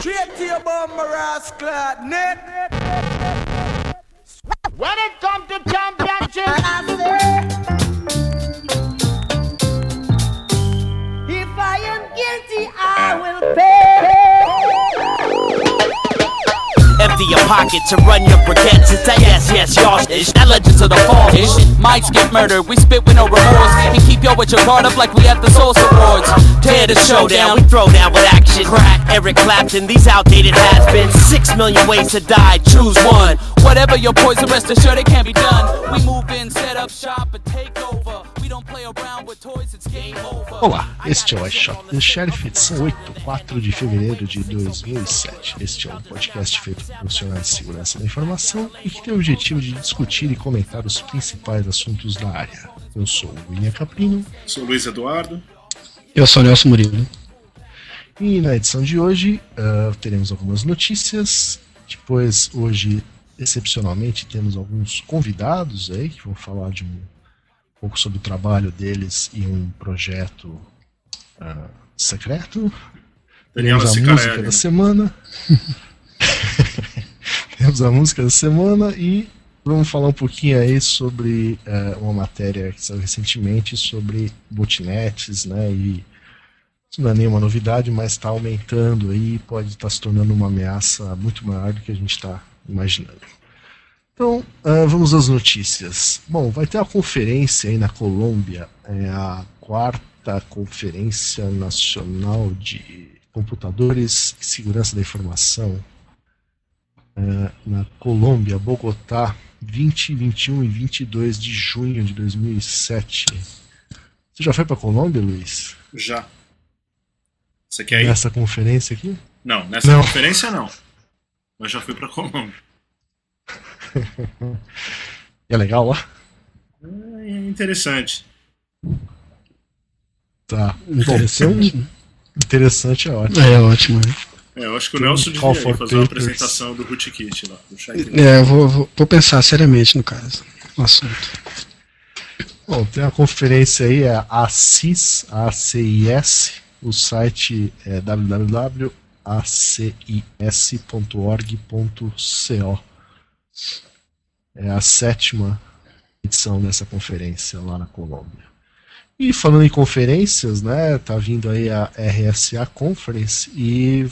Straight to your bum, rascal, net. When it comes to championship, If I am guilty, I will pay. Empty your pocket to run your briquettes. It's that yes, yes, y'all. Ish. That legends of the fall. Ish. Mics get murdered. We spit with no remorse. And keep yo with your guard up like we at the Source Awards. Tear the showdown. We throw down with action. Crack Eric Clapton. These outdated has been six million ways to die. Choose one. Whatever your poison, rest assured it can't be done. We move in, set up shop, and take over. Olá, este é o iShot The Sheriff, edição 8, 4 de fevereiro de 2007. Este é um podcast feito por profissionais de segurança da informação e que tem o objetivo de discutir e comentar os principais assuntos da área. Eu sou o William Caprino Sou Luiz Eduardo. Eu sou o Nelson Murilo. e na edição de hoje ah, teremos algumas notícias. Depois, hoje, excepcionalmente, temos alguns convidados aí que vão falar de um pouco sobre o trabalho deles e um projeto ah, secreto. Daniela Temos a música Sicarelli. da semana. Temos a música da semana e vamos falar um pouquinho aí sobre eh, uma matéria que saiu recentemente sobre botnets, né? E isso não é nenhuma novidade, mas está aumentando aí e pode estar se tornando uma ameaça muito maior do que a gente está imaginando. Então, ah, vamos às notícias. Bom, vai ter uma conferência aí na Colômbia, é a quarta Conferência Nacional de Computadores e Segurança da Informação é, na Colômbia, Bogotá, 20, 21 e 22 de junho de 2007. Você já foi para Colômbia, Luiz? Já. Você quer ir? Nessa conferência aqui? Não, nessa Não. conferência não. Mas já fui pra Colômbia. É legal lá? É interessante. Tá. Interessante. Bom, interessante é ótimo. É ótimo. né? É, eu acho que o Nelson devia fazer uma papers. apresentação do Rootkit lá. Do É, eu vou, vou, vou pensar seriamente no caso, no assunto. Bom, tem a conferência aí, é a ACIS, ACIS, o site é www.acis.org.co. É a sétima edição dessa conferência lá na Colômbia. E falando em conferências, né, tá vindo aí a RSA Conference e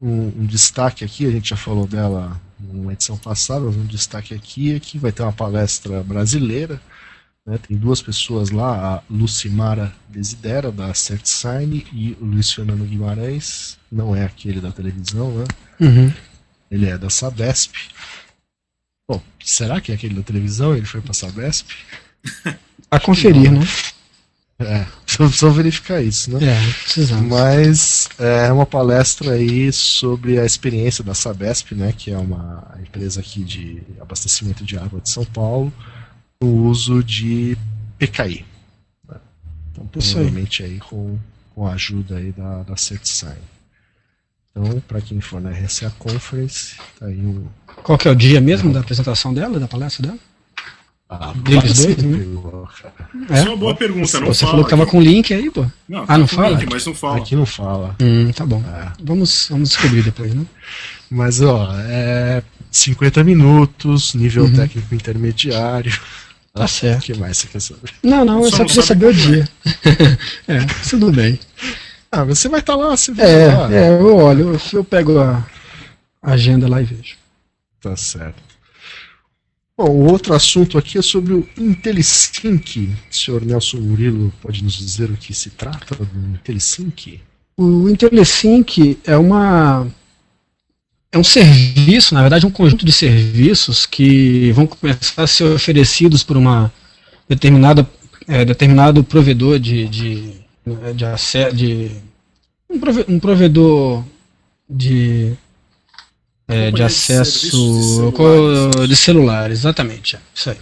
um, um destaque aqui, a gente já falou dela numa edição passada, mas um destaque aqui é que vai ter uma palestra brasileira né, tem duas pessoas lá, a Lucimara Desidera, da CertSign, e o Luiz Fernando Guimarães, não é aquele da televisão, né? Uhum. Ele é da Sabesp. Bom, será que é aquele da televisão? Ele foi pra Sabesp? A conferir, né? É, precisa verificar isso, né? É, precisamos. Mas é uma palestra aí sobre a experiência da Sabesp, né, que é uma empresa aqui de abastecimento de água de São Paulo, no uso de PKI. né. Então, provavelmente aí com, com a ajuda aí da, da CertSign. Então, para quem for na RSA Conference, tá aí o Qual que é o dia mesmo da apresentação dela, da palestra dela? a Deles dois, né? Isso é uma boa pergunta, não Você fala. falou que tava aqui. com link aí, pô. Não, Ah, tá não com fala? link, mas não fala. Aqui não fala. Hum, tá bom. É. Vamos, vamos descobrir depois, né? Mas, ó, é 50 minutos, nível Uhum. técnico intermediário. Tá O certo. que mais você quer saber? Não, não, eu Só só não queria saber o é. dia. é, tudo bem. Ah, você vai estar lá, você vê É, lá. é, eu olho, eu, eu pego a agenda lá e vejo. Tá certo. Bom, o outro assunto aqui é sobre o IntelliSync. O senhor Nelson Murilo pode nos dizer o que se trata do IntelliSync? O IntelliSync é uma é um serviço, na verdade, um conjunto de serviços que vão começar a ser oferecidos por uma determinada é, determinado provedor de de de, ace- de um, prove- um provedor de é, de acesso de celulares. de celulares, exatamente, é, isso aí.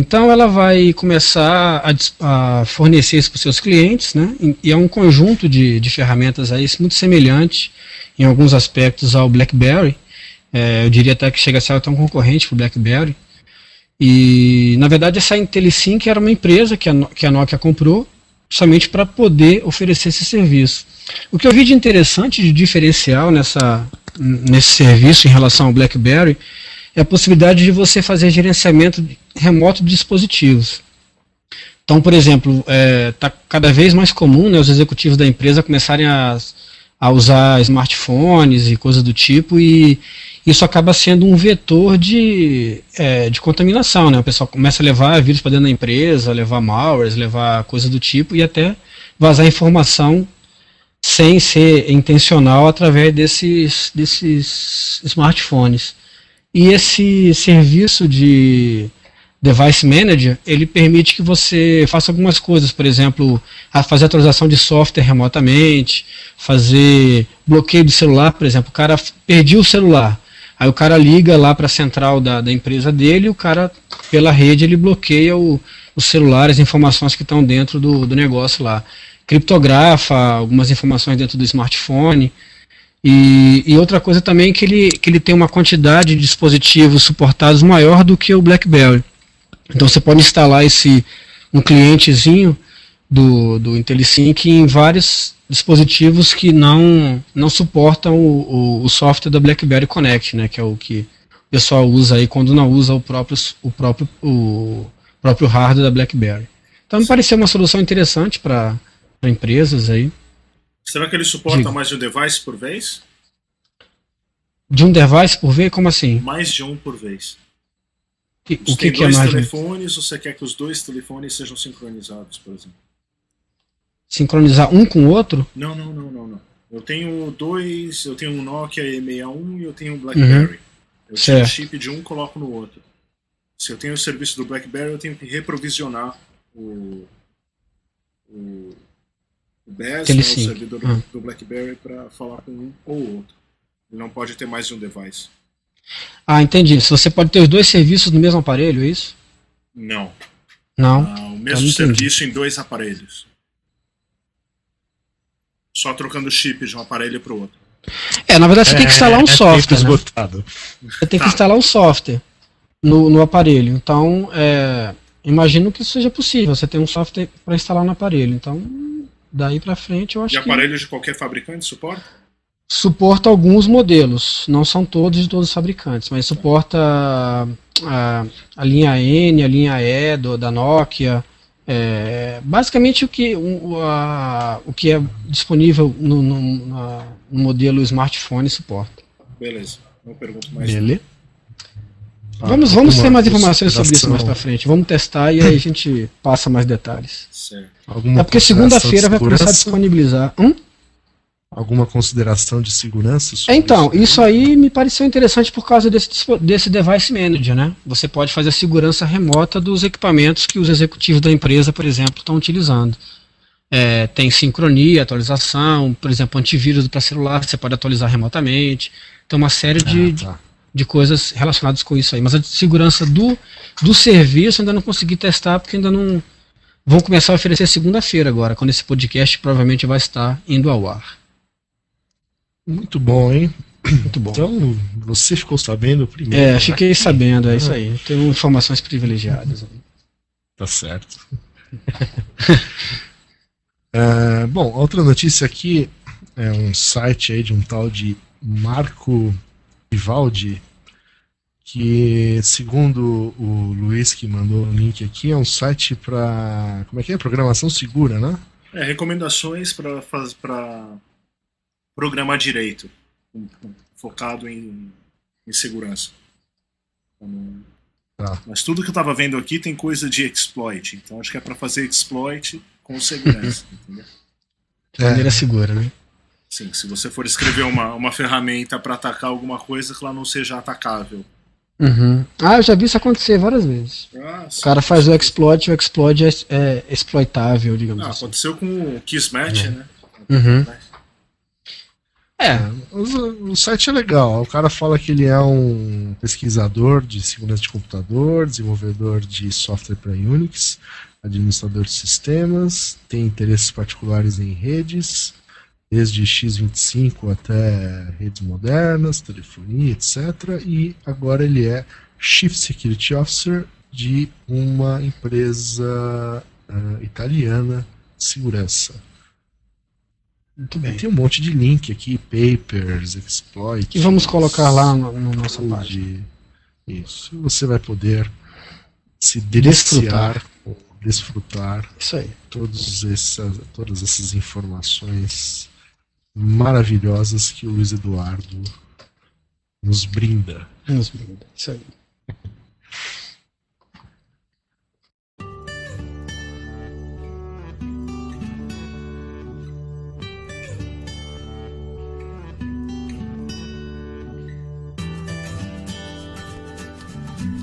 Então ela vai começar a, a fornecer isso para os seus clientes, né? E- é um conjunto de, de ferramentas aí muito semelhante em alguns aspectos ao BlackBerry. É, eu diria até que chega a ser até um concorrente para o BlackBerry. E na verdade essa IntelliSync era uma empresa que a, que a Nokia comprou justamente para poder oferecer esse serviço. O que eu vi de interessante, de diferencial nessa, nesse serviço em relação ao BlackBerry, é a possibilidade de você fazer gerenciamento remoto de dispositivos. Então, por exemplo, está é, tá cada vez mais comum né, os executivos da empresa começarem a, a usar smartphones e coisas do tipo, e isso acaba sendo um vetor de, é, de contaminação. Né? O pessoal começa a levar vírus para dentro da empresa, levar malwares, levar coisas do tipo, e até vazar informação sem ser intencional através desses, desses smartphones. E esse serviço de Device Manager, ele permite que você faça algumas coisas, por exemplo, fazer atualização de software remotamente, fazer bloqueio do celular, por exemplo, o cara perdeu o celular, aí o cara liga lá para a central da, da empresa dele, o cara, pela rede, ele bloqueia o, os celulares, informações que estão dentro do, do negócio lá. Criptografa algumas informações dentro do smartphone, e, e, outra coisa também é que ele, que ele tem uma quantidade de dispositivos suportados maior do que o BlackBerry. Então você pode instalar esse um clientezinho do, do IntelliSync em vários dispositivos que não, não suportam o, o, o, software da BlackBerry Connect, né, que é o que o pessoal usa aí quando não usa o próprio, o próprio, o próprio hardware da BlackBerry. Então me pareceu uma solução interessante para empresas aí. Será que ele suporta Diga. mais de um device por vez? De um device por vez? Como assim? Mais de um por vez. Que, o que, que é mais? telefones, ou você quer que os dois telefones sejam sincronizados, por exemplo? Sincronizar um com o outro? Não, não, não, não, não. Eu tenho dois, eu tenho um Nokia E61 e eu tenho um BlackBerry. Uhum. Eu tiro o chip de um coloco no outro. Se eu tenho o serviço do BlackBerry, eu tenho que reprovisionar o, o, o BAS, né, o servidor uhum. do BlackBerry, para falar com um ou outro. Ele não pode ter mais de um device. Ah, entendi. Se você pode ter os dois serviços no mesmo aparelho, é isso? Não. Não. Ah, o mesmo serviço em dois aparelhos. Só trocando chip de um aparelho para o outro. É, na verdade você é, tem que instalar um é software. Né? Você tem tá. que instalar um software no, no aparelho. Então, é, imagino que isso seja possível. Você tem um software para instalar no aparelho. Então, daí para frente eu acho e que. E aparelhos de qualquer fabricante suporta? suporta alguns modelos, não são todos de todos os fabricantes, mas suporta a, a linha N, a linha E do, da Nokia, é, basicamente o que, o, a, o que é disponível no, no, no, modelo smartphone suporta. Beleza, não pergunto mais. Beleza. Ah, vamos vamos ter mais informações sobre isso mais para frente. Vamos testar e aí a gente passa mais detalhes. Certo. é porque segunda-feira vai começar a disponibilizar. Hum? Alguma consideração de segurança? Então, isso? isso aí me pareceu interessante por causa desse, desse device manager, né? Você pode fazer a segurança remota dos equipamentos que os executivos da empresa, por exemplo, estão utilizando. É, tem sincronia, atualização, por exemplo, antivírus para celular, você pode atualizar remotamente. Tem uma série de, ah, tá. de coisas relacionadas com isso aí. Mas a segurança do, do serviço ainda não consegui testar, porque ainda não. Vão começar a oferecer segunda-feira agora, quando esse podcast provavelmente vai estar indo ao ar. Muito bom, hein? Muito bom. Então, você ficou sabendo primeiro. É, fiquei sabendo, é isso aí. Tenho informações privilegiadas. Tá certo. é, bom, outra notícia aqui é um site aí de um tal de Marco Vivaldi, que segundo o Luiz que mandou o link aqui, é um site para como é que é? Programação segura, né? É, recomendações para programar direito, focado em, em segurança. Então, tá. Mas tudo que eu estava vendo aqui tem coisa de exploit, então acho que é para fazer exploit com segurança, entendeu? De maneira segura, né? Sim, se você for escrever uma, uma ferramenta para atacar alguma coisa que ela não seja atacável. Uhum. Ah, eu já vi isso acontecer várias vezes. Ah, sim, o cara faz o exploit, o exploit é, é exploitável, digamos ah, assim. Aconteceu com o Kismet, né? Uhum. É, o, o, site é legal. O cara fala que ele é um pesquisador de segurança de computador, desenvolvedor de software para Unix, administrador de sistemas, tem interesses particulares em redes, desde x25 até redes modernas, telefonia, etc. E agora ele é Chief Security Officer de uma empresa uh, italiana segurança. Muito bem. Tem um monte de link aqui, papers, exploits. Que vamos colocar lá no, no nossa página. Isso. Você vai poder se deliciar, desfrutar, desfrutar Isso aí. Todos essa, todas essas informações maravilhosas que o Luiz Eduardo nos brinda. Nos brinda. Isso aí.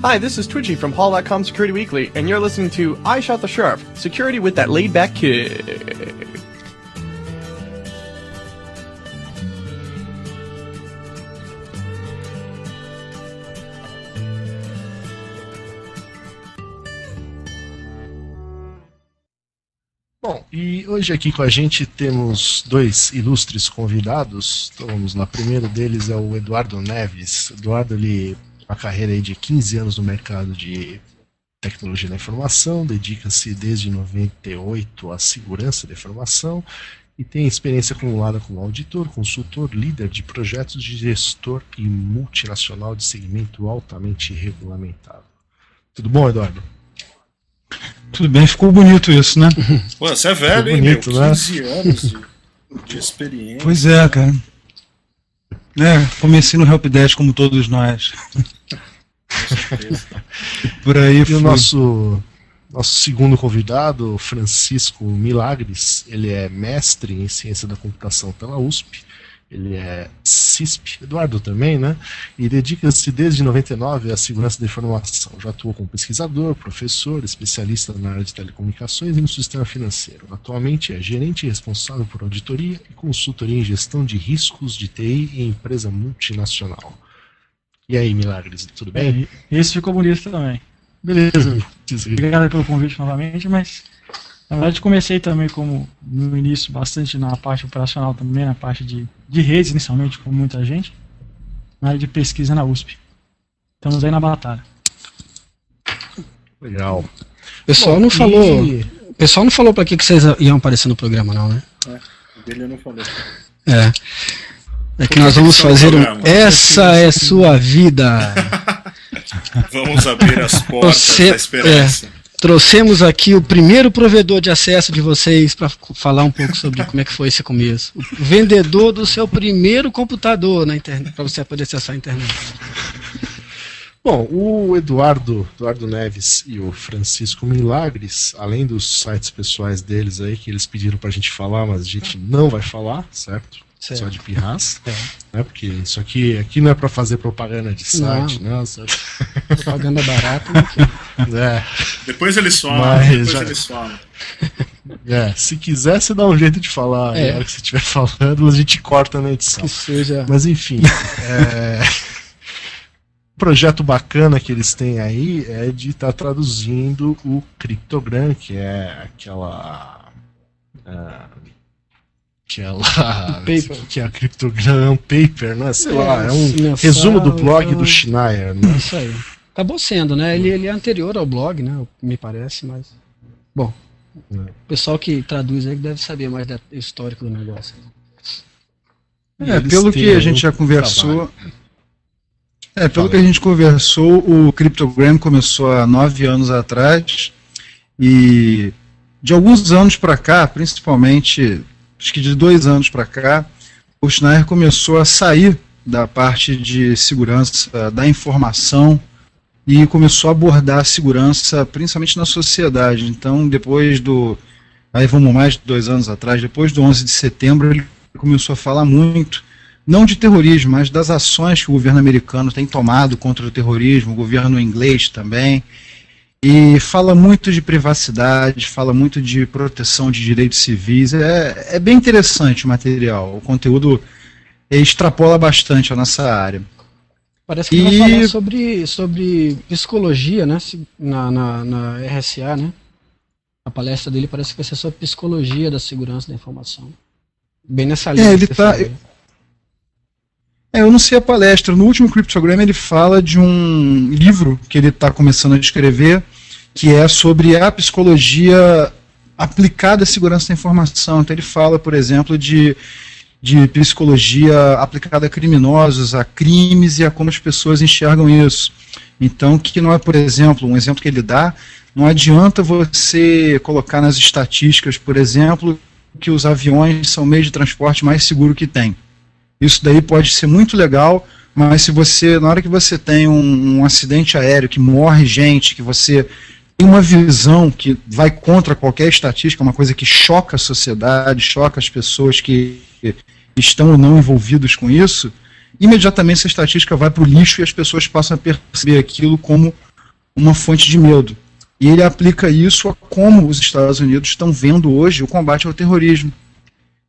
Hi, this is Twitchy from Hall.com Security Weekly, and you're listening to I Shot the Sheriff, security with that laid back kid. Bom, e hoje aqui com a gente temos dois ilustres convidados. Então vamos lá, o primeiro deles é o Eduardo Neves. Eduardo, ele uma carreira aí de 15 anos no mercado de tecnologia da informação, dedica-se desde 98 à segurança da informação e tem experiência acumulada como auditor, consultor, líder de projetos de gestor e multinacional de segmento altamente regulamentado. Tudo bom, Eduardo? Tudo bem, ficou bonito isso, né? Pô, você é velho, hein, bonito, meu? 15 né? anos de, de experiência. Pois é, cara. É, comecei no Helpdesk como todos nós. Por aí e o nosso nosso segundo convidado, Francisco Milagres, ele é mestre em ciência da computação pela USP. Ele é CISP, Eduardo também, né? E dedica-se desde 99 à segurança da informação. Já atuou como pesquisador, professor, especialista na área de telecomunicações e no sistema financeiro. Atualmente é gerente responsável por auditoria e consultoria em gestão de riscos de TI em empresa multinacional. E aí, Milagres, tudo bem? É, esse ficou bonito também. Beleza. Obrigado pelo convite novamente, mas na verdade comecei também como no início bastante na parte operacional também, na parte de, de redes inicialmente, com muita gente, na área de pesquisa na USP. Estamos aí na batalha. Legal. O pessoal Bom, não falou. E... O pessoal não falou para que, que vocês iam aparecer no programa, não, né? É, dele eu não falei. É. É que nós vamos fazer um. Essa é sua vida. vamos abrir as portas Você, da esperança. É, trouxemos aqui o primeiro provedor de acesso de vocês para falar um pouco sobre como é que foi esse começo. O vendedor do seu primeiro computador na internet, para você poder acessar a internet. Bom, o Eduardo, Eduardo Neves e o Francisco Milagres, além dos sites pessoais deles aí que eles pediram para a gente falar, mas a gente não vai falar, certo? Certo. Só de pirraça. É. Né? Porque isso aqui, aqui não é para fazer propaganda de site, não. não propaganda barata. é. Depois eles falam, Mas depois já... eles falam. É, se quiser, você dá um jeito de falar. É. Na hora que você estiver falando, a gente corta na edição. Que seja. Mas enfim. é... projeto bacana que eles têm aí é de estar tá traduzindo o Cryptogram, que é aquela. Uh, que é lá, que é a Cryptogram Paper, né? Sei é, lá, é um resumo do blog do Schneier, né? Isso aí. Acabou sendo, né? Ele, ele é anterior ao blog, né? Me parece, mas. Bom. É. O pessoal que traduz aí deve saber mais do histórico do negócio. É, pelo que a gente já conversou. É, pelo que a gente conversou, o Cryptogram começou há nove anos atrás e de alguns anos para cá, principalmente acho que de dois anos para cá, o Schneier começou a sair da parte de segurança da informação e começou a abordar a segurança principalmente na sociedade. Então, depois do. Aí vamos mais de dois anos atrás, depois do 11 de setembro, ele começou a falar muito, não de terrorismo, mas das ações que o governo americano tem tomado contra o terrorismo, o governo inglês também. E fala muito de privacidade, fala muito de proteção de direitos civis. É, é bem interessante o material. O conteúdo extrapola bastante a nossa área. Parece que e... vai falar sobre, sobre psicologia, né? Na, na, na, RSA, né? A palestra dele parece que vai ser sobre psicologia da segurança da informação. Bem nessa linha. É, ele tá. É, eu não sei a palestra. No último Cryptogram ele fala de um livro que ele está começando a escrever, que é sobre a psicologia aplicada à segurança da informação. Então ele fala, por exemplo, de, de psicologia aplicada a criminosos, a crimes e a como as pessoas enxergam isso. Então, que não é, por exemplo, um exemplo que ele dá, não adianta você colocar nas estatísticas, por exemplo, que os aviões são o meio de transporte mais seguro que tem. Isso daí pode ser muito legal, mas se você, na hora que você tem um, um acidente aéreo que morre gente, que você tem uma visão que vai contra qualquer estatística, uma coisa que choca a sociedade, choca as pessoas que estão ou não envolvidos com isso, imediatamente essa estatística vai para o lixo e as pessoas passam a perceber aquilo como uma fonte de medo. E ele aplica isso a como os Estados Unidos estão vendo hoje o combate ao terrorismo.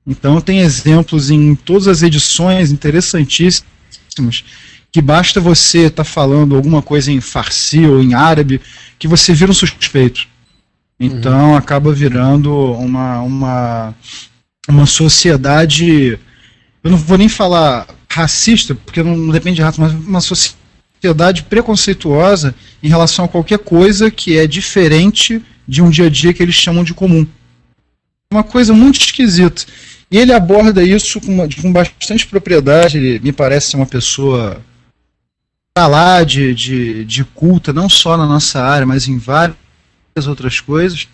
Então tem exemplos em todas as edições interessantíssimos que basta você estar tá falando alguma coisa em farsi ou em árabe que você vira um suspeito. Então uhum. acaba virando uma, uma, uma sociedade. Eu não vou nem falar racista, porque não, não depende de raça, mas uma sociedade preconceituosa em relação a qualquer coisa que é diferente de um dia a dia que eles chamam de comum. Uma coisa muito esquisita. E ele aborda isso com, uma, com bastante propriedade, ele me parece ser uma pessoa para lá de, de, de culta, não só na nossa área, mas em várias outras coisas.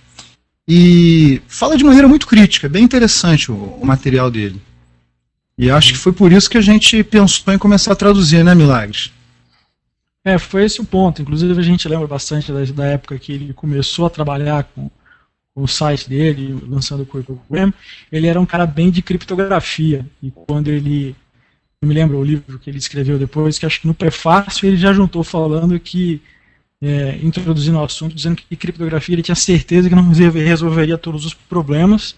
E fala de maneira muito crítica, bem interessante o, o material dele. E acho que foi por isso que a gente pensou em começar a traduzir, né, Milagres? É, foi esse o ponto. Inclusive a gente lembra bastante da, da época que ele começou a trabalhar com, o site dele, lançando o CryptoGram, ele era um cara bem de criptografia. E quando ele. Eu me lembro o livro que ele escreveu depois, que acho que no prefácio ele já juntou falando que. É, introduzindo o assunto, dizendo que criptografia ele tinha certeza que não resolveria todos os problemas.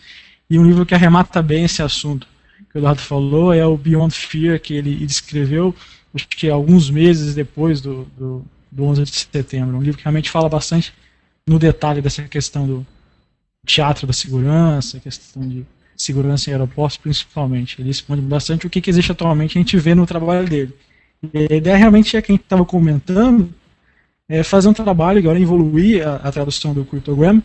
E um livro que arremata bem esse assunto que o Eduardo falou é o Beyond Fear, que ele escreveu, acho que alguns meses depois do, do, do 11 de setembro. Um livro que realmente fala bastante no detalhe dessa questão do, teatro da segurança, questão de segurança em aeroportos principalmente. Ele expõe bastante o que, que existe atualmente a gente vê no trabalho dele. E a ideia realmente é quem estava comentando é fazer um trabalho agora evoluir a, a tradução do Cryptogram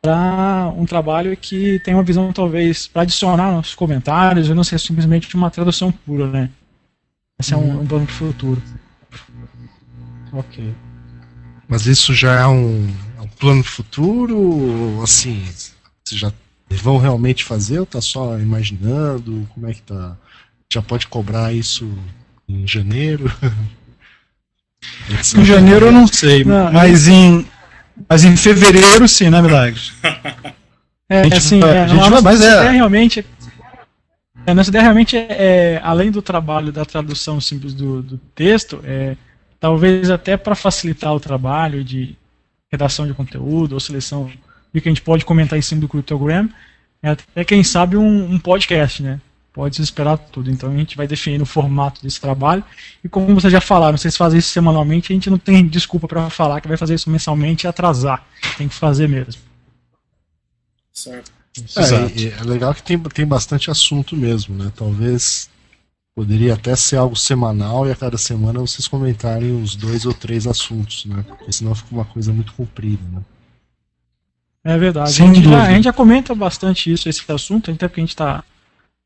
para um trabalho que tem uma visão talvez para adicionar nos comentários e não ser simplesmente uma tradução pura, né? Esse é um, um plano de futuro. Ok. Mas isso já é um, plano futuro? Assim, vocês já vão realmente fazer ou tá só imaginando? Como é que tá? Já pode cobrar isso em janeiro? em janeiro eu não sei, não, mas em mas em fevereiro sim, né, Milagres? É, gente, assim, é, a gente vai, mas é realmente a nossa ideia realmente é, é, além do trabalho da tradução simples do, do texto, é, talvez até para facilitar o trabalho de redação de conteúdo ou seleção de que a gente pode comentar em cima do Cryptogram, é até quem sabe um, um podcast, né? Pode se esperar tudo. Então a gente vai definir o formato desse trabalho. E como vocês já falaram, vocês fazem isso semanalmente, a gente não tem desculpa para falar que vai fazer isso mensalmente e atrasar. Tem que fazer mesmo. Certo. É, é, legal que tem, tem bastante assunto mesmo, né? Talvez Poderia até ser algo semanal e a cada semana vocês comentarem uns dois ou três assuntos, né? Porque senão fica uma coisa muito comprida, né? É verdade. A gente, já, a gente, já, comenta bastante isso, esse assunto, até porque a gente está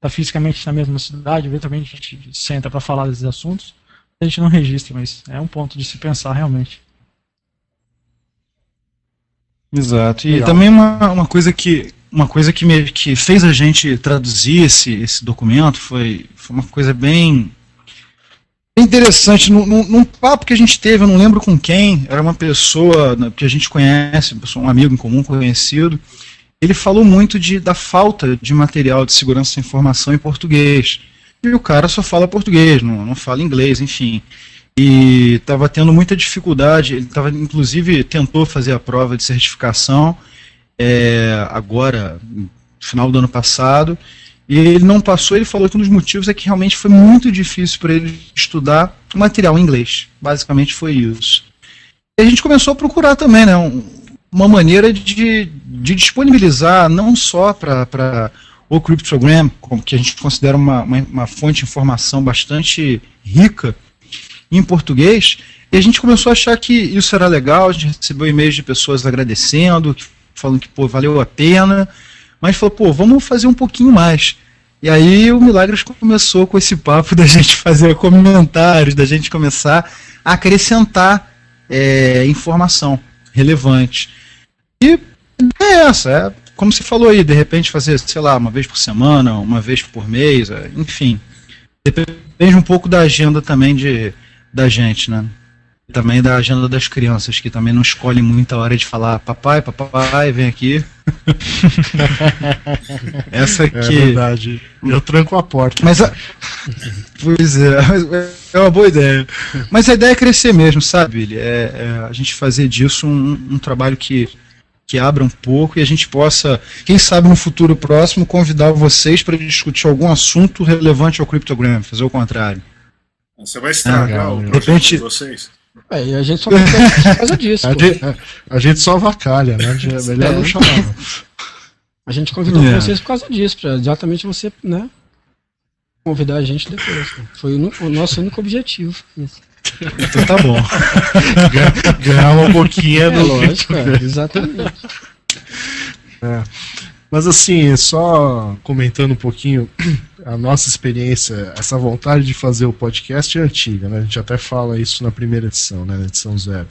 tá fisicamente na mesma cidade, eventualmente a gente senta para falar desses assuntos. A gente não registra, mas é um ponto de se pensar realmente. Exato. E Legal. também uma, uma coisa que uma coisa que, me, que fez a gente traduzir esse, esse documento foi, foi uma coisa bem, interessante. Num, num, num, papo que a gente teve, eu não lembro com quem, era uma pessoa né, que a gente conhece, um amigo em comum, conhecido. Ele falou muito de, da falta de material de segurança da informação em português. E o cara só fala português, não, não fala inglês, enfim e estava tendo muita dificuldade. Ele estava, inclusive, tentou fazer a prova de certificação é, agora, no final do ano passado, e ele não passou. Ele falou que um dos motivos é que realmente foi muito difícil para ele estudar material em inglês. Basicamente foi isso. E a gente começou a procurar também, né, um, uma maneira de, de disponibilizar não só para o Cryptogram, que a gente considera uma, uma, uma fonte de informação bastante rica em português, e a gente começou a achar que isso era legal, a gente recebeu e-mails de pessoas agradecendo, falando que pô, valeu a pena, mas falou, pô, vamos fazer um pouquinho mais. E aí o Milagres começou com esse papo da gente fazer comentários, da gente começar a acrescentar é, informação relevante. E é essa, é como você falou aí, de repente fazer, sei lá, uma vez por semana, uma vez por mês, é, enfim. Depende um pouco da agenda também de, da gente, né? Também da agenda das crianças, que também não escolhem muita hora de falar papai, papai, vem aqui. Essa aqui. É verdade. Eu tranco a porta. Mas a... Pois é, é uma boa ideia. Mas a ideia é crescer mesmo, sabe, Billy? É, é a gente fazer disso um, um trabalho que que abra um pouco e a gente possa, quem sabe no futuro próximo, convidar vocês para discutir algum assunto relevante ao Cryptogram, fazer o contrário. Você vai estragar ah, o de repente... de vocês. É, e a gente só por causa disso. A gente, a gente, só vacalha, né? É melhor é. não chamar. A gente convidou é. vocês por causa disso, para exatamente você, né? Convidar a gente depois. Né? Foi o, o, nosso único objetivo. Isso. Então tá bom. Ganhar uma boquinha é, lógico, é, exatamente. É. Mas assim, só comentando um pouquinho a nossa experiência, essa vontade de fazer o podcast é antiga, né? A gente até fala isso na primeira edição, né? Na edição zero.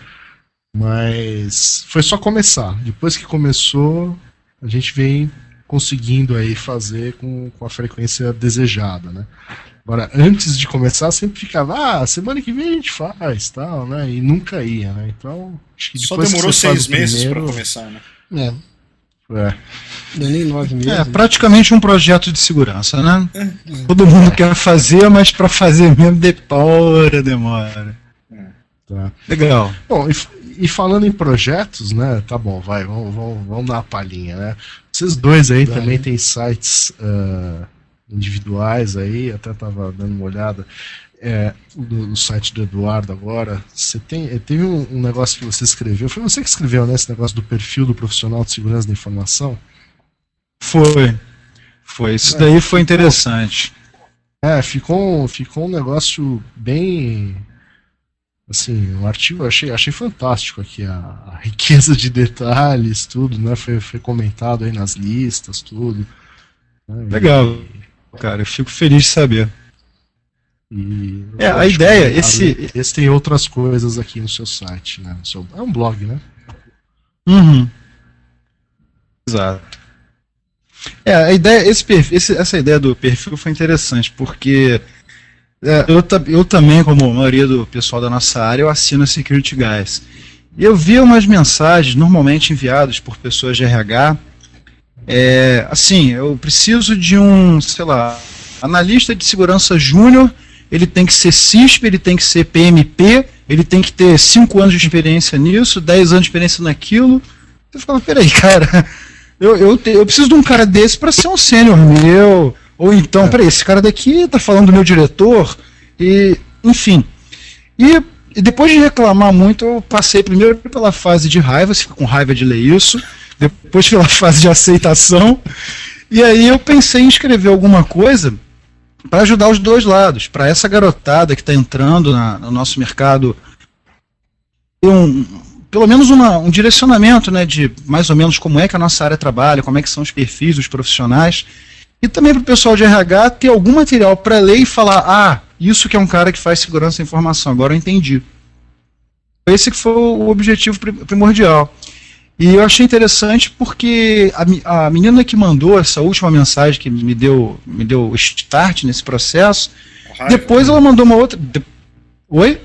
Mas foi só começar. Depois que começou, a gente vem conseguindo aí fazer com, com a frequência desejada, né? Agora, antes de começar, sempre ficava, ah, semana que vem a gente faz, tal, né? E nunca ia, né? Então, acho que Só demorou seis meses para começar, né? É. É. Deu nem nove meses. É, né? praticamente um projeto de segurança, né? É. Todo mundo quer fazer, mas para fazer mesmo demora, demora. É. Tá. Legal. Bom, e, e, falando em projetos, né? Tá bom, vai, vamos, vamos, vamos dar uma palhinha, né? Vocês dois aí vai. também têm sites uh, individuais aí, até estava dando uma olhada é, no, site do Eduardo agora. Você tem, eh, teve um, um, negócio que você escreveu, foi você que escreveu, né? Esse negócio do perfil do profissional de segurança da informação? Foi. Foi. Isso é, daí foi interessante. É, ficou, ficou um negócio bem. Assim, o um artigo achei, achei fantástico aqui, a, a, riqueza de detalhes, tudo, né? Foi, foi comentado aí nas listas, tudo. Né? Legal. E, cara. Eu fico feliz de saber. E é, a ideia, que, esse... esse tem outras coisas aqui no seu site, né? Seu, é um blog, né? Uhum. Exato. É, a ideia, esse perfil, esse, essa ideia do perfil foi interessante, porque é, eu, eu também, como a maioria do pessoal da nossa área, eu assino a Security Guys. E eu vi umas mensagens, normalmente enviadas por pessoas de RH, é, assim, eu preciso de um, sei lá, analista de segurança júnior, ele tem que ser CISP, ele tem que ser PMP, ele tem que ter 5 anos de experiência nisso, 10 anos de experiência naquilo. Você ficava, peraí, cara, eu, eu, te, eu preciso de um cara desse para ser um sênior meu. Ou então, é. peraí, esse cara daqui tá falando do meu diretor, e, enfim. E, e depois de reclamar muito, eu passei primeiro pela fase de raiva, você fica com raiva de ler isso depois pela fase de aceitação. E aí eu pensei em escrever alguma coisa para ajudar os dois lados, para essa garotada que está entrando na, no nosso mercado, um, pelo menos uma, um direcionamento né, de mais ou menos como é que a nossa área trabalha, como é que são os perfis dos profissionais, e também para o pessoal de RH ter algum material para ler e falar, ah, isso que é um cara que faz segurança da informação, agora eu entendi. Esse que foi o objetivo primordial. E eu achei interessante porque a, a menina que mandou essa última mensagem que me deu me deu start nesse processo, raiva, depois ela mandou uma outra. De, Oi?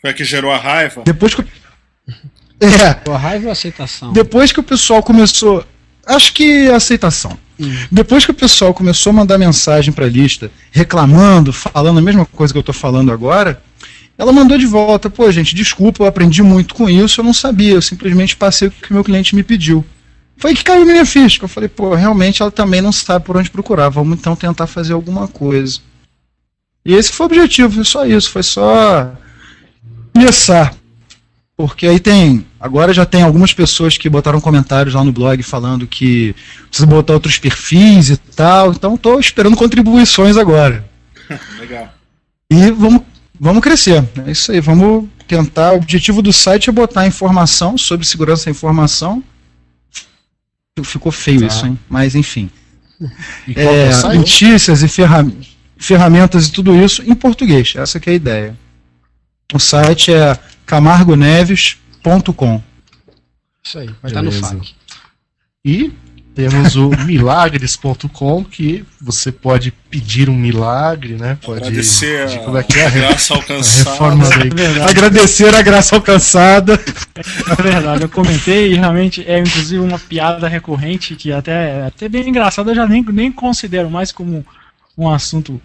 Foi a que gerou a raiva? Depois que. É. A raiva ou a aceitação? Depois que o pessoal começou. Acho que a aceitação. Hum. Depois que o pessoal começou a mandar mensagem para a lista, reclamando, falando a mesma coisa que eu estou falando agora, ela mandou de volta, pô, gente, desculpa, eu aprendi muito com isso, eu não sabia, eu simplesmente passei o que o meu cliente me pediu. Foi que caiu minha ficha. Eu falei, pô, realmente ela também não sabe por onde procurar, vamos então tentar fazer alguma coisa. E esse foi o objetivo, foi só isso, foi só começar. Porque aí tem. Agora já tem algumas pessoas que botaram comentários lá no blog falando que precisa botar outros perfis e tal. Então estou esperando contribuições agora. Legal. E vamos vamos crescer. É isso aí, vamos tentar. O objetivo do site é botar informação sobre segurança da informação ficou feio tá. isso, hein? Mas enfim. É, é notícias e ferramentas e tudo isso em português. Essa é a ideia. O site é camargoneves.com. Isso aí, vai Beleza. estar no FAQ. E temos o milagres.com que você pode pedir um milagre, né? Pode agradecer a, como é que é? a graça alcançada. A agradecer a graça alcançada. É verdade, eu comentei e realmente é inclusive uma piada recorrente que até até bem engraçada, eu já nem, nem considero mais como um assunto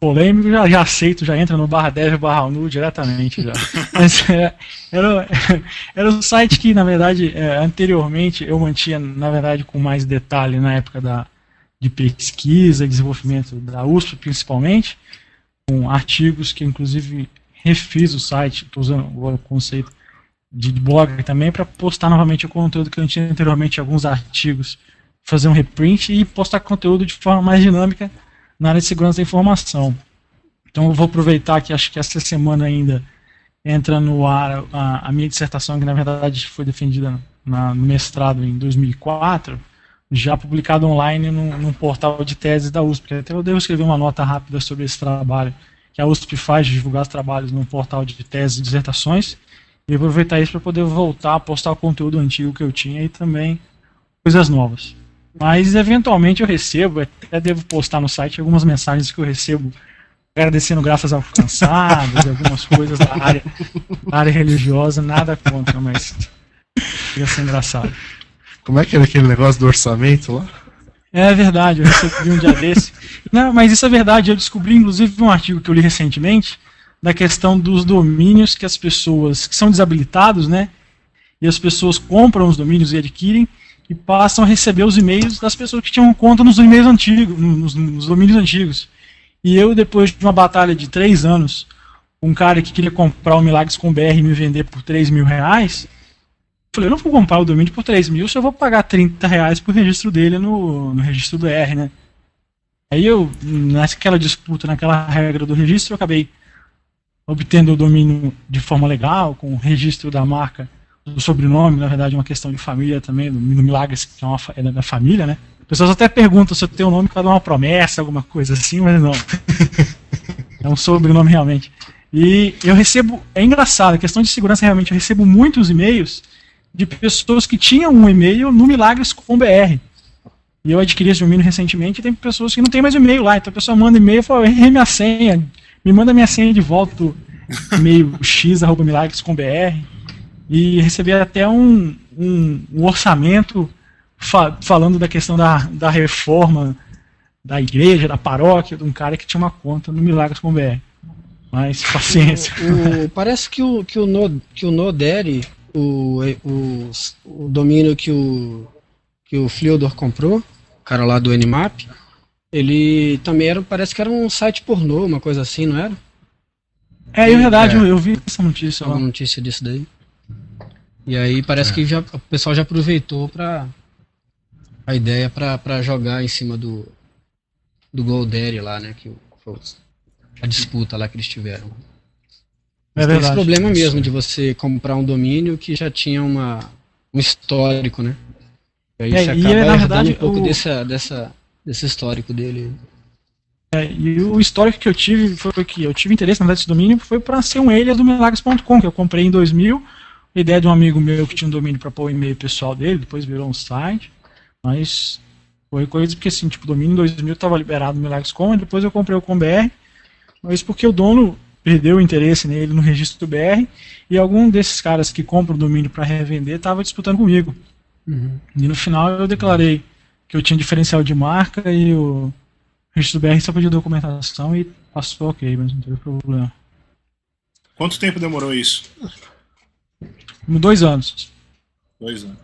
polêmico, já, já aceito, já entra no barra dev, barra nu diretamente já. Mas, é, era, era um site que, na verdade, é, anteriormente eu mantinha, na verdade, com mais detalhe na época da, de pesquisa e desenvolvimento da USP, principalmente, com artigos que, inclusive, refiz o site, estou usando o conceito de blog também, para postar novamente o conteúdo que eu tinha anteriormente, alguns artigos, fazer um reprint e postar conteúdo de forma mais dinâmica na área de segurança da informação. Então eu vou aproveitar que acho que essa semana ainda entra no ar a, a minha dissertação, que na verdade foi defendida na, no mestrado em 2004, já publicada online num, portal de teses da USP. Até eu devo escrever uma nota rápida sobre esse trabalho que a USP faz de divulgar os trabalhos num portal de teses e dissertações. E aproveitar isso para poder voltar a postar o conteúdo antigo que eu tinha e também coisas novas. Mas eventualmente eu recebo, até devo postar no site algumas mensagens que eu recebo agradecendo graças alcançadas, algumas coisas da área, da área religiosa, nada contra, mas ia ser engraçado. Como é que era aquele negócio do orçamento lá? É verdade, eu recebi um dia desse. Não, mas isso é verdade, eu descobri inclusive um artigo que eu li recentemente da questão dos domínios que as pessoas que são desabilitados, né? E as pessoas compram os domínios e adquirem e passam a receber os e-mails das pessoas que tinham conta nos e-mails antigos, nos, nos domínios antigos. E eu, depois de uma batalha de três anos, um cara que queria comprar o Milagres com BR e me vender por 3 mil reais, falei, eu não vou comprar o domínio por 3 mil, só vou pagar 30 reais por registro dele no, no registro do R, né? Aí eu, naquela disputa, naquela regra do registro, eu acabei obtendo o domínio de forma legal, com o registro da marca do sobrenome, na verdade, é uma questão de família também, do, Milagres, que é, uma, é da família, né? Pessoas até perguntam se eu tenho um nome para dar uma promessa, alguma coisa assim, mas não. é um sobrenome realmente. E eu recebo, é engraçado, a questão de segurança realmente, eu recebo muitos e-mails de pessoas que tinham um e-mail no Milagres com BR. E eu adquiri esse domínio recentemente e tem pessoas que não tem mais e-mail lá. Então a pessoa manda e-mail e fala, errei minha senha, me manda minha senha de volta do e-mail x, arroba e recebi até um, um, um orçamento fa falando da questão da, da reforma da igreja, da paróquia, de um cara que tinha uma conta no Milagres com BR. Mas paciência. O, o, parece que o, que o, no, que o Nodere, o, o, o domínio que o, que o Fliodor comprou, o cara lá do Nmap, ele também era, parece que era um site pornô, uma coisa assim, não era? É, é verdade, é. Eu, eu, vi essa notícia. Uma notícia disso daí. E aí parece é. que já, o pessoal já aproveitou para a ideia para jogar em cima do do Goldere lá, né, que foi a disputa lá que eles tiveram. É esse problema mesmo de você comprar um domínio que já tinha uma, um histórico, né? E aí é, você acaba e, na verdade, um pouco o... dessa, dessa, desse histórico dele. É, e o histórico que eu tive foi que eu tive interesse na verdade desse domínio foi para ser um alias do milagres.com que eu comprei em 2000 ideia de um amigo meu que tinha um domínio para pôr o e-mail pessoal dele, depois virou um site, mas foi coisa porque assim, tipo, o domínio em 2000 estava liberado no Milagres.com, e depois eu comprei o ComBR, mas porque o dono perdeu o interesse nele no registro do BR, e algum desses caras que compram o domínio para revender estava disputando comigo. Uhum. E no final eu declarei que eu tinha diferencial de marca e o registro do BR só pediu documentação e passou ok, mas não teve problema. Quanto tempo demorou isso? Dois anos. Dois anos.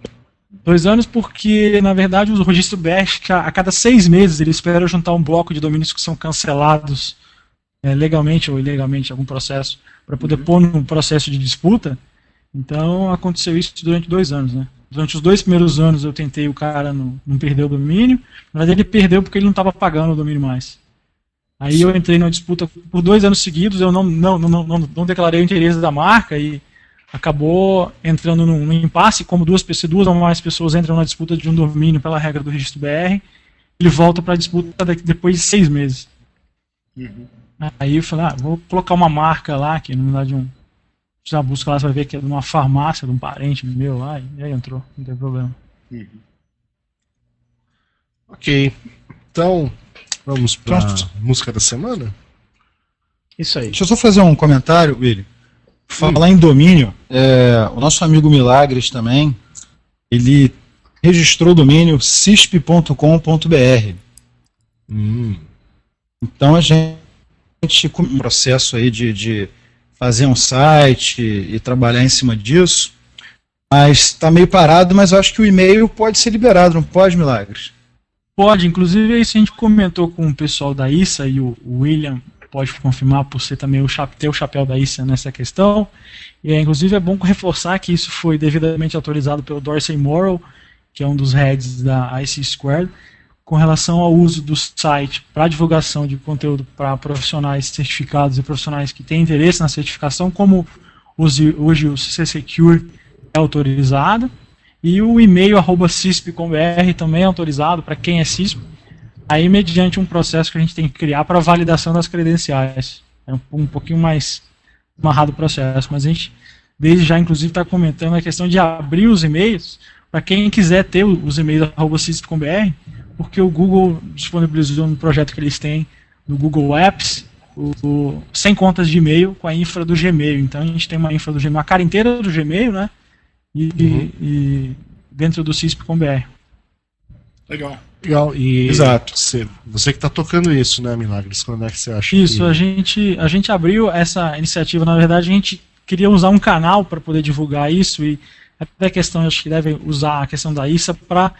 Dois anos porque, na verdade, o registro BEST, a cada seis meses, ele espera juntar um bloco de domínios que são cancelados é, legalmente ou ilegalmente algum processo, para poder uhum. pôr num processo de disputa. Então, aconteceu isso durante dois anos, né? Durante os dois primeiros anos eu tentei, o cara não, não perdeu o domínio, mas ele perdeu porque ele não estava pagando o domínio mais. Aí eu entrei numa disputa por dois anos seguidos, eu não, não, não, não, não declarei o interesse da marca e acabou entrando num, num impasse, como duas pessoas, duas ou mais pessoas entram na disputa de um domínio pela regra do registro BR, ele volta para a disputa depois de seis meses. Uhum. Aí eu falei, ah, vou colocar uma marca lá, que na verdade um. Já busca lá, você vai ver que é de uma farmácia, de um parente meu lá, e aí entrou, não tem problema. Uhum. Ok. Então, vamos para a música da semana? Isso aí. Deixa eu só fazer um comentário, William. Falar hum. em domínio, é, o nosso amigo Milagres também, ele registrou o domínio cisp.com.br. Hum. Então a gente com um processo aí de, de fazer um site e trabalhar em cima disso, mas está meio parado, mas eu acho que o e-mail pode ser liberado, não pode, Milagres? Pode, inclusive isso a gente comentou com o pessoal da ISA e o William pode confirmar por ser também o ter o chapéu da ISA nessa questão. E é, inclusive é bom reforçar que isso foi devidamente autorizado pelo Dorsey Morrow, que é um dos heads da IC Squared, com relação ao uso do site para divulgação de conteúdo para profissionais certificados e profissionais que têm interesse na certificação, como hoje, o CC Secure é autorizado, e o e-mail arroba cisp.com.br também é autorizado para quem é CISP, aí mediante um processo que a gente tem que criar para validação das credenciais. É um, um pouquinho mais amarrado o processo, mas a gente desde já inclusive está comentando a questão de abrir os e-mails para quem quiser ter os e-mails arroba cisp.com.br, porque o Google disponibilizou no projeto que eles têm no Google Apps o, o, sem contas de e-mail com a infra do Gmail. Então a gente tem uma infra do Gmail, a cara inteira do Gmail, né? E, uhum. e dentro do CISP.com.br. Legal. Legal. E Exato. Você, você que está tocando isso, né, Milagres? Quando é que você acha Isso, que... a, gente, a gente abriu essa iniciativa, na verdade, a gente queria usar um canal para poder divulgar isso e até a questão, acho que deve usar a questão da ISA para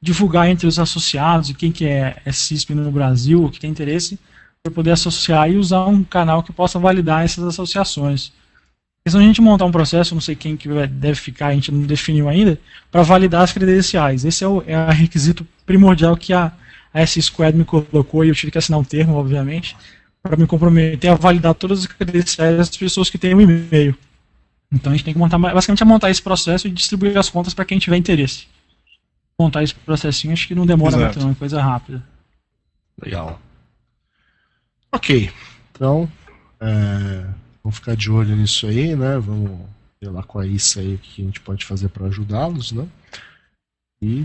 divulgar entre os associados e quem que é, é CISP no Brasil, ou que tem interesse, para poder associar e usar um canal que possa validar essas associações. Se a gente montar um processo, não sei quem que deve ficar, a gente não definiu ainda, para validar as credenciais. Esse é o, é o requisito primordial que a, a S-Squad me colocou e eu tive que assinar um termo, obviamente, para me comprometer a validar todas as credenciais das pessoas que têm o um e-mail. Então a gente tem que montar, basicamente, a montar esse processo e distribuir as contas para quem tiver interesse. Montar esse processinho acho que não demora Exato. muito, não, é coisa rápida. Legal. Ok, então é, vamos ficar de olho nisso aí, né? Vamos ver lá com a Issa aí o que a gente pode fazer para ajudá-los, né? E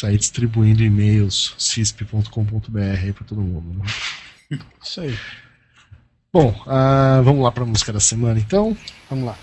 sair distribuindo e-mails cisp.com.br aí para todo mundo. Né? Isso aí. Bom, uh, vamos lá para a música da semana então. Vamos lá.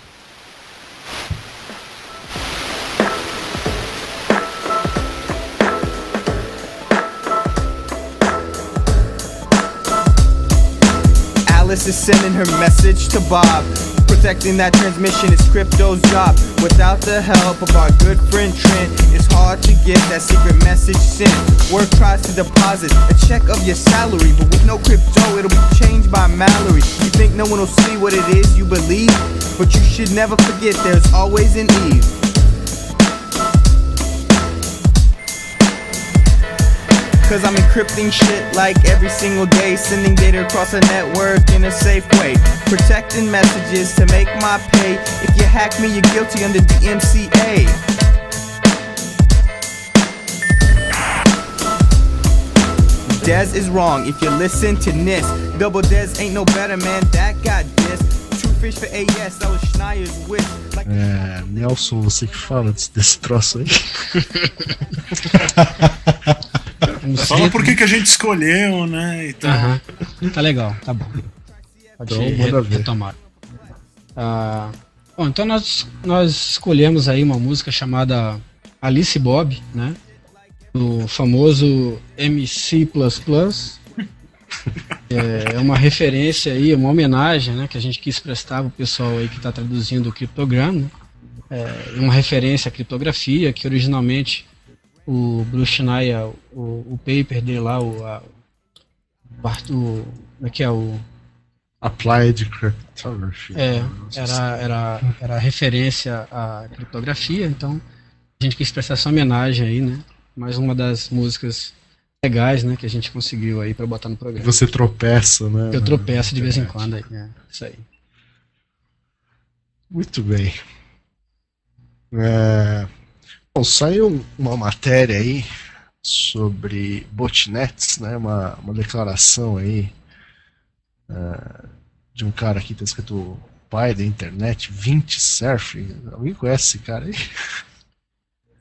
Alice is sending her message to Bob. Protecting that transmission is crypto's job. Without the help of our good friend Trent, it's hard to get that secret message sent. Work tries to deposit a check of your salary, but with no crypto, it'll be changed by Mallory. You think no one will see what it is you believe? But you should never forget there's always an Eve. Cause I'm encrypting shit like every single day Sending data across a network in a safe way. Protecting messages to make my pay. If you hack me, you're guilty under DMCA Dez is wrong if you listen to this Double Dez ain't no better man, that got this Two fish for AS, that was Schneier's wish. É, Nelson, você que fala desse troço aí. Fala por que, que a gente escolheu, né? Então... Uhum. Tá legal, tá bom. Pode então, manda ver. retomar. Ah, bom, então nós, nós escolhemos aí uma música chamada Alice Bob, né? Do famoso MC. É, é uma referência aí, uma homenagem né, que a gente quis prestar para o pessoal aí que está traduzindo o criptograma. Né? É uma referência à criptografia que originalmente o Bruce Schneier, o, o paper dele lá, o, a, o, como é que é o Applied Cryptography. É, era, era, era referência à criptografia, então a gente quis prestar essa homenagem aí, né? Mais uma das músicas legais, né, que a gente conseguiu aí para botar no programa. Você tropeça, né? Eu tropeço de vez em quando aí, é, isso aí. Muito bem. É... Bom, saiu uma matéria aí sobre botnets, né? Uma, uma declaração aí uh, de um cara aqui, tá escrito pai da internet, 20 Surf. Alguém conhece esse cara aí?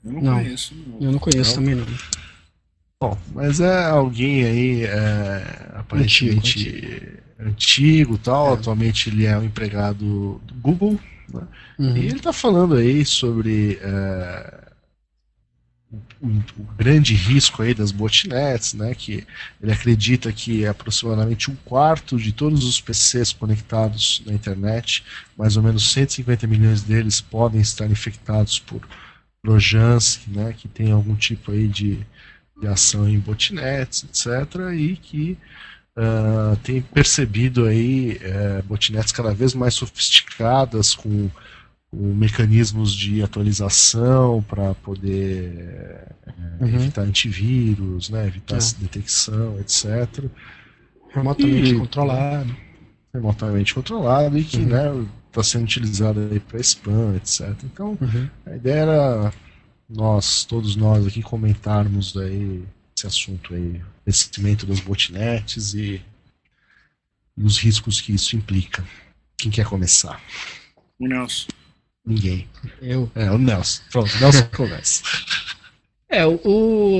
Eu não, não conheço. Não. Eu não conheço não. também não. Bom, mas é alguém aí é, aparentemente antigo, antigo tal. É. Atualmente ele é um empregado do Google. Né? Uhum. E ele está falando aí sobre é, o, grande risco aí das botnets, né? Que ele acredita que é aproximadamente um quarto de todos os PCs conectados na internet, mais ou menos 150 milhões deles podem estar infectados por trojans, né? Que tem algum tipo aí de de ação em botnets, etc., e que uh, tem percebido aí uh, botnets cada vez mais sofisticadas, com mecanismos de atualização para poder uh, uhum. evitar antivírus, né, evitar é. detecção, etc. Remotamente e, controlado. Remotamente controlado e que uhum. né, está sendo utilizado para spam, etc. Então, uhum. a ideia era nós, todos nós aqui, comentarmos aí esse assunto aí, crescimento das botnets e, e os riscos que isso implica. Quem quer começar? O Nelson. Ninguém. Eu. É, o Nelson. Pronto, Nelson começa. É, o,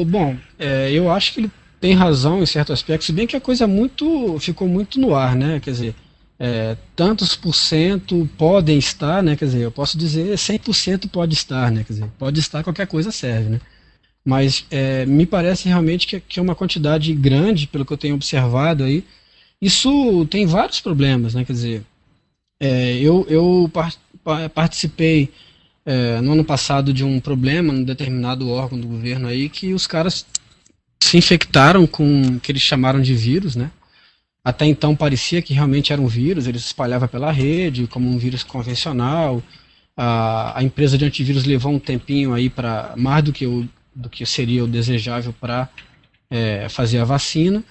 o bom, é, eu acho que ele tem razão em certo aspecto, se bem que a coisa muito ficou muito no ar, né? Quer dizer, é, tantos por cento podem estar, né? Quer dizer, eu posso dizer 100% pode estar, né? Quer dizer, pode estar, qualquer coisa serve, né? Mas é, me parece realmente que, que, é uma quantidade grande, pelo que eu tenho observado aí. Isso tem vários problemas, né? Quer dizer, é, eu, eu participei é, no ano passado de um problema num determinado órgão do governo aí que os caras se infectaram com o que eles chamaram de vírus, né? Até então parecia que realmente era um vírus, ele se espalhava pela rede como um vírus convencional. A, a empresa de antivírus levou um tempinho aí para mais do que, o, do que seria o desejável para é, fazer a vacina.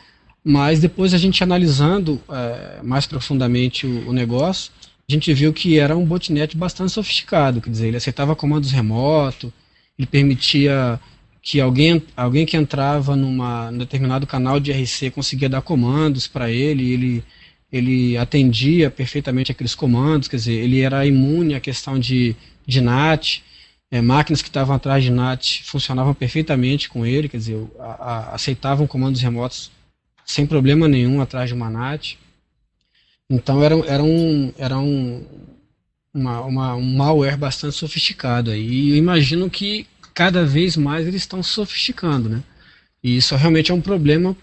Mas depois a gente analisando é, mais profundamente o, o negócio, a gente viu que era um botnet bastante sofisticado, quer dizer, ele aceitava comandos remotos, ele permitia que alguém, alguém que entrava numa, num determinado canal de RC conseguia dar comandos para ele, ele ele atendia perfeitamente aqueles comandos, quer dizer, ele era imune à questão de, de NAT, é, máquinas que estavam atrás de NAT funcionavam perfeitamente com ele, quer dizer, a, a, aceitavam comandos remotos sem problema nenhum atrás de uma NAT. Então era, era um, era um, uma, uma, um malware bastante sofisticado. Aí. E eu imagino que cada vez mais eles estão sofisticando, né? E isso realmente é um problema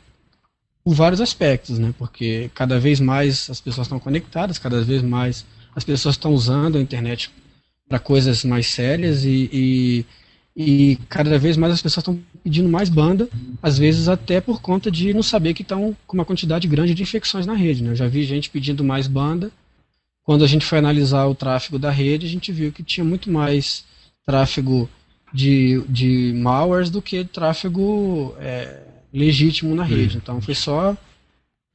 por vários aspectos, né? Porque cada vez mais as pessoas estão conectadas, cada vez mais as pessoas estão usando a internet para coisas mais sérias e, e, e, cada vez mais as pessoas estão pedindo mais banda, às vezes até por conta de não saber que estão com uma quantidade grande de infecções na rede. Né? Eu já vi gente pedindo mais banda. Quando a gente foi analisar o tráfego da rede, a gente viu que tinha muito mais tráfego de, de malwares do que tráfego é, legítimo na rede. Então foi só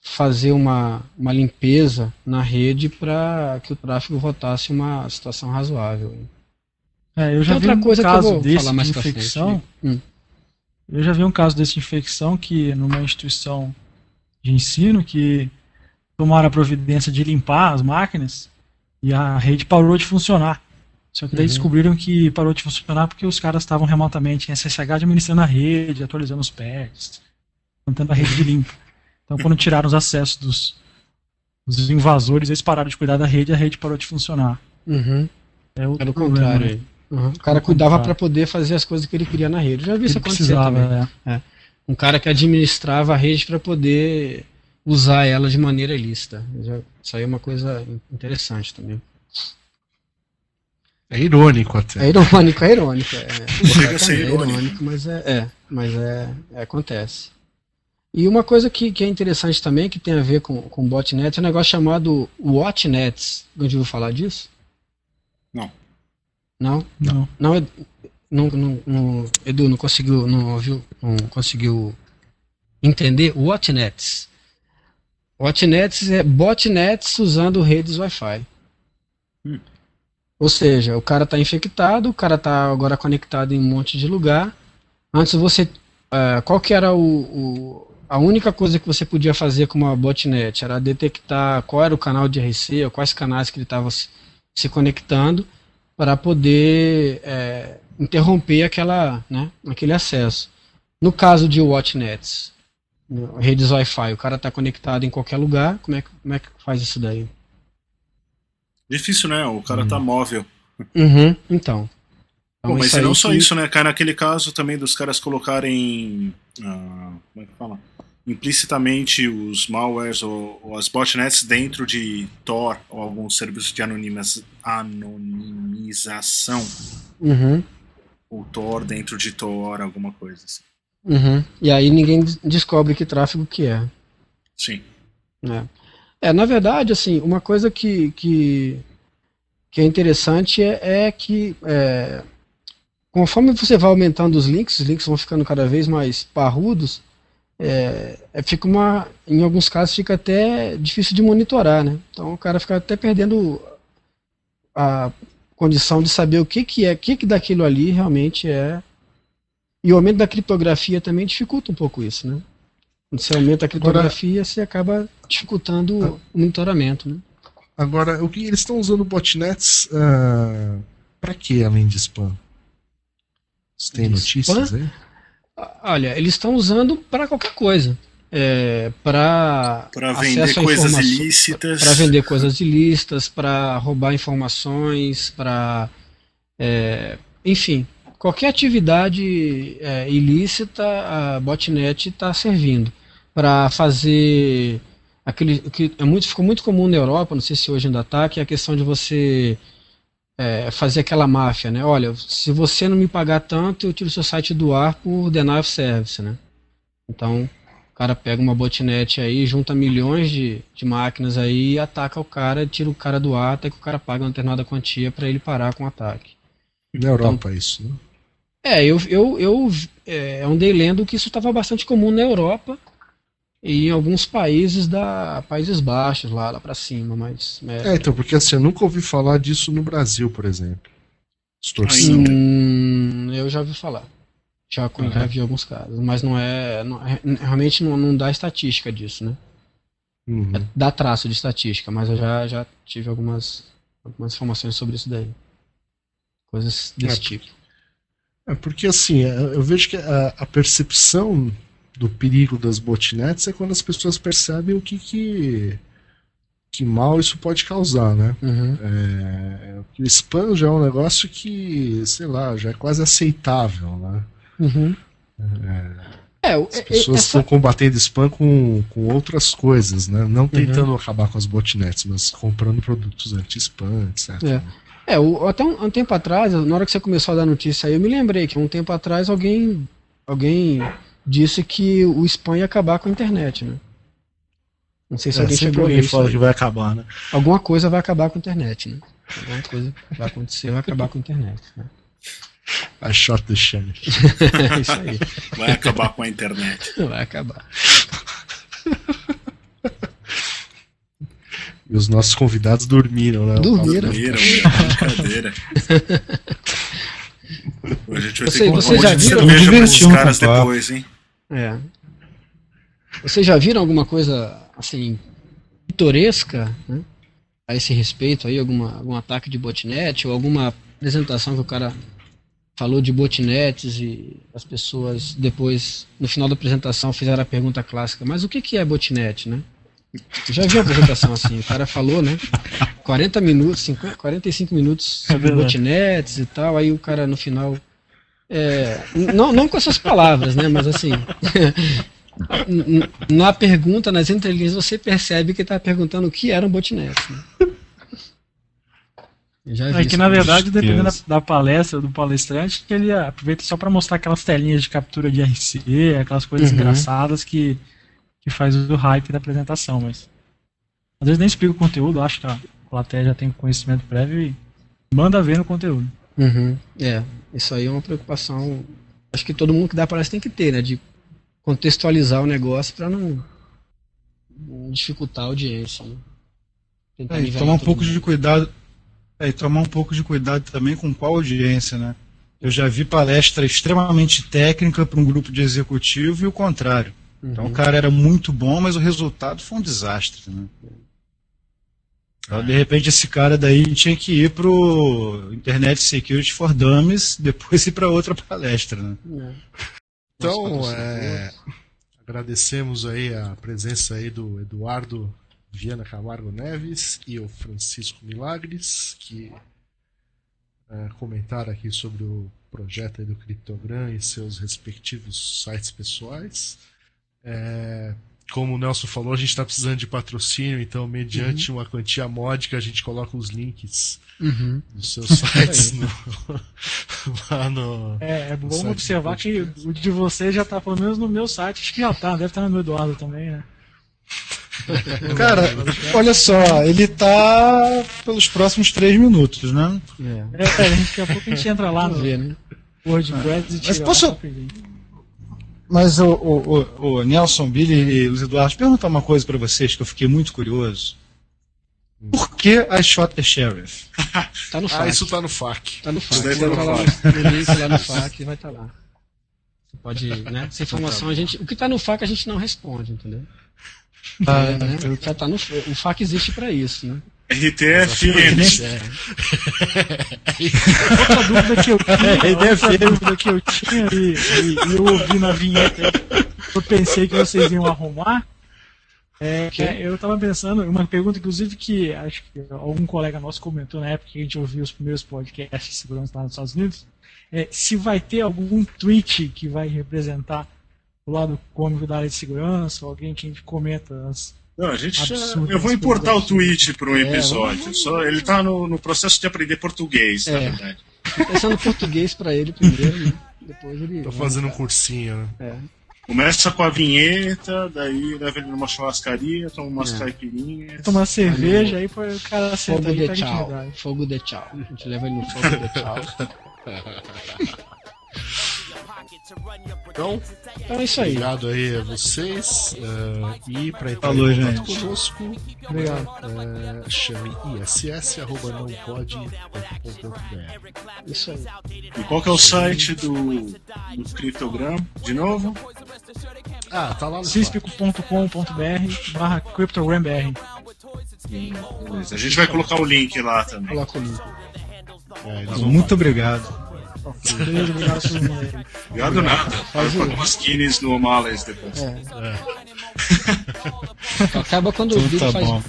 fazer uma, uma limpeza na rede para que o tráfego voltasse uma situação razoável. É, eu já Tem vi um coisa caso desse de infecção. Hum. Eu já vi um caso desse de infecção que numa instituição de ensino que tomaram a providência de limpar as máquinas e a rede parou de funcionar. Só que daí uhum. descobriram que parou de funcionar porque os caras estavam remotamente em SSH administrando a rede, atualizando os patches, mantendo a rede de limpa. Então, quando tiraram os acessos dos, dos invasores, eles pararam de cuidar da rede e a rede parou de funcionar. Uhum. É o contrário aí. Uhum. O cara cuidava para poder fazer as coisas que ele queria na rede. Eu já vi ele isso acontecer também. É. É. Um cara que administrava a rede para poder usar ela de maneira ilícita. Já, isso aí é uma coisa interessante também. É irônico até. É irônico, é irônico. É, é, é irônico, mas é, é mas é, é, acontece. E uma coisa que, que é interessante também, que tem a ver com, com botnet, é um negócio chamado Watchnets. Já ouviu falar disso? Não. Não? Não. Não, não, não, não Edu, não conseguiu, não ouviu, não conseguiu entender? Watchnets. Watchnets é botnets usando redes Wi-Fi. Hum. Ou seja, o cara está infectado, o cara está agora conectado em um monte de lugar. Antes você. Uh, qual que era o, o, a única coisa que você podia fazer com uma botnet? Era detectar qual era o canal de RC, ou quais canais que ele estava se, se, conectando, para poder é, interromper aquela, né, aquele acesso. No caso de watchnets, redes Wi-Fi, o cara está conectado em qualquer lugar, como é, que, como é que faz isso daí? Difícil, né? O cara tá uhum. tá móvel. Uhum, então. então mas não só isso, né? Cai naquele caso também dos caras colocarem. Uh, como é que fala? Implicitamente os malwares ou, ou, as botnets dentro de Tor ou algum serviço de anonimiz, anonimização. Uhum. O Tor dentro de Tor, alguma coisa assim. Uhum. E aí ninguém descobre que tráfego que é. Sim. É. É, na verdade, assim, uma coisa que, que, que é interessante é, é que é, conforme você vai aumentando os links, os links vão ficando cada vez mais parrudos, é, é, fica uma, em alguns casos fica até difícil de monitorar, né? Então o cara fica até perdendo a condição de saber o que, que é, o que, que daquilo ali realmente é. E o aumento da criptografia também dificulta um pouco isso, né? Quando você aumenta a criptografia, Agora, você acaba dificultando a, o monitoramento. Né? Agora, o que eles estão usando botnets uh, ah, para que além de spam? Você tem de notícias spam? aí? Olha, eles estão usando para qualquer coisa. É, para vender coisas ilícitas. Para vender coisas ilícitas, para roubar informações, para. É, enfim, qualquer atividade é, ilícita, a botnet está servindo para fazer aquele que é muito, ficou muito comum na Europa, não sei se hoje ainda está, que é a questão de você é, fazer aquela máfia, né? Olha, se você não me pagar tanto, eu tiro seu site do ar por denial of service, né? Então, o cara pega uma botnet aí, junta milhões de, de máquinas aí, ataca o cara, tira o cara do ar até que o cara paga uma determinada quantia para ele parar com o ataque. Na Europa então, isso, né? É, eu, eu, eu é, andei lendo que isso estava bastante comum na Europa e em alguns países da Países Baixos, lá, lá para cima, mas... É... é... então, porque assim, eu nunca ouvi falar disso no Brasil, por exemplo. Extorsão. Hum, eu já ouvi falar. Já, uhum. já vi alguns casos, mas não é... Não, é, realmente não, não dá estatística disso, né? Uhum. É, dá traço de estatística, mas eu já, já tive algumas, algumas informações sobre isso daí. Coisas desse é, tipo. É porque assim, é, eu vejo que a, a percepção do perigo das botnets é quando as pessoas percebem o que, que, que mal isso pode causar, né? Uhum. É, o spam já é um negócio que, sei lá, já é quase aceitável, né? Uhum. É, é, as pessoas essa... estão combatendo spam com, com outras coisas, né? Não uhum. tentando uhum. acabar com as botnets, mas comprando produtos anti-spam, etc. É. É, o, até um, um, tempo atrás, na hora que você começou a dar notícia aí, eu me lembrei que um tempo atrás alguém, alguém disse que o spam ia acabar com a internet, né? Não sei se é, alguém chegou a isso. fala que vai acabar, né? Alguma coisa vai acabar com a internet, né? Alguma coisa vai acontecer, vai acabar com a internet, né? A shot do chão. isso aí. Vai acabar com a internet. Vai acabar. E os nossos convidados dormiram, né? Dormiram. Dormiram, brincadeira. a gente vai Você, ter que você já viu? os caras depois, hein? É. Vocês já viram alguma coisa assim pitoresca né, a esse respeito aí, alguma, algum ataque de botnet ou alguma apresentação que o cara falou de botnets e as pessoas depois, no final da apresentação, fizeram a pergunta clássica, mas o que, que é botnet, né? Eu já vi uma apresentação assim, o cara falou, né? 40 minutos, 50, 45 minutos é sobre é botnets e tal, aí o cara no final é, não, não com essas palavras, né? Mas assim. na pergunta, nas entrelinhas, você percebe que está perguntando o que era um botnet. Né? é que na verdade, dependendo da, da, palestra do palestrante, ele aproveita só para mostrar aquelas telinhas de captura de RC, aquelas coisas uhum. engraçadas que, que faz o hype da apresentação, mas às vezes nem explica o conteúdo, acho que a plateia já tem conhecimento prévio e manda ver no conteúdo. Uhum. É, isso aí é uma preocupação. Acho que todo mundo que dá palestra tem que ter, né? De contextualizar o negócio para não, dificultar a audiência. Né? É, tomar um pouco mundo. de cuidado. É, e tomar um pouco de cuidado também com qual audiência, né? Eu já vi palestra extremamente técnica para um grupo de executivo e o contrário. Uhum. Então o cara era muito bom, mas o resultado foi um desastre. Né? Então, de repente esse cara daí tinha que ir pro Internet Security for Dummies, depois ir para outra palestra. Né? É. Então, é, agradecemos aí a presença aí do Eduardo Viana Camargo Neves e o Francisco Milagres, que é, comentaram aqui sobre o projeto do Criptogram e seus respectivos sites pessoais. É, como o Nelson falou, a gente está precisando de patrocínio, então, mediante uhum. uma quantia módica, a gente coloca os links uhum. dos seus sites no, lá no. É, é bom observar que o de vocês já está, pelo menos no meu site, acho que já está, deve estar no meu Eduardo também, né? Cara, olha só, ele tá pelos próximos três minutos, né? É, é daqui a pouco a gente entra lá no ver, né? WordPress e tira Mas posso... Mas o, o, o, o, Nelson, Billy e Luiz Eduardo, perguntar uma coisa para vocês que eu fiquei muito curioso. Por que a Shot the Sheriff? tá no FAQ. Ah, isso tá no FAQ. Tá no FAQ. Tá no FAQ. Link lá no FAQ vai estar tá lá. Você pode, né? Essa informação a gente. O que tá no FAQ a gente não responde, entendeu? Ah, é, né? Já tá no, o FAQ existe para isso, né? RTFM. É. Outra dúvida que eu tinha, outra dúvida que eu tinha e, e, eu ouvi na vinheta, eu pensei que vocês iam arrumar. É, é, eu estava pensando, uma pergunta, inclusive, que acho que algum colega nosso comentou na época que a gente ouviu os primeiros podcasts de segurança lá nos Estados Unidos, é, se vai ter algum tweet que vai representar o lado cômico da área de segurança, alguém que a gente comenta as. Não, a gente já, eu vou importar o tweet para um é, episódio. Vamos... Só, ele está no, no, processo de aprender português, é. na verdade. Pensando português para ele primeiro, né? Depois ele. Tô fazendo um cursinho, né? É. Começa com a vinheta, daí leva ele numa churrascaria, toma umas é. caipirinhas. Toma uma cerveja, aí, aí o cara senta Fogo de tchau. Fogo de tchau. A gente leva ele no fogo de tchau. Então, então é isso aí. Obrigado aí a vocês. Uh, e para entrar Falou, em contato gente. conosco, Obrigado. Uh, chame iss.nãopode.com.br. Isso aí. E qual que é o site do, do Cryptogram? De novo? Ah, tá lá no cispico.com.br barra CryptogramBR. A gente vai colocar o link lá também. Coloca o link. É, muito obrigado. Beleza, obrigado, Obrigado nada. Faz umas guinness no Males depois. É. É. Acaba quando o vídeo tá faz. Bom.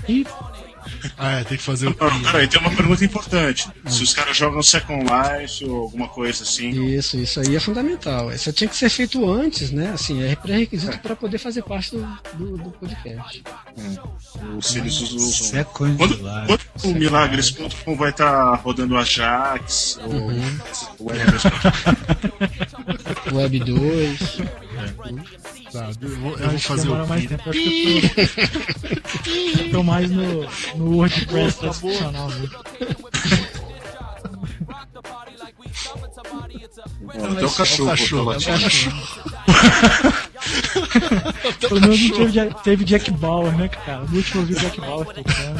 Ah, é, tem que fazer o. Não, peraí, tem uma pergunta importante. Hum. Se os caras jogam Second Life ou alguma coisa assim. Isso, isso aí é fundamental. Isso tinha que ser feito antes, né? Assim, é pré-requisito é. para poder fazer parte do, do, do podcast. É. Se eles usam. Second quando, quando o Milagres.com vai estar tá rodando Ajax uhum. ou Web, Web 2. É. Tá, eu vou, eu vou fazer o mais tempo, acho que eu tô, eu tô mais no, no WordPress tradicional. Até o cachorro. cachorro, o cachorro. Pelo menos não teve, Jack, teve Jack Bauer, né, cara? No último eu vi Jack Bauer tocando.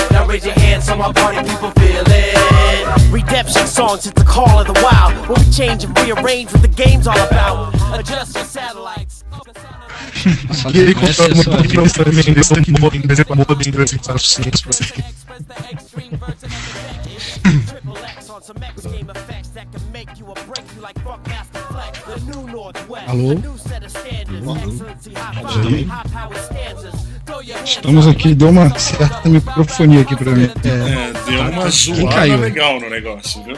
Now raise your hands so my party people feel it. Redemption songs, it's the call of the wild. Where we change and rearrange what the game's all about. Adjust your satellites. Ele controla uma programação também, desse modo, em vez de modo em dois suficientes para você. Alô? Estamos aqui, deu uma certa microfonia aqui pra mim. É, deu uma zoada legal no negócio, viu?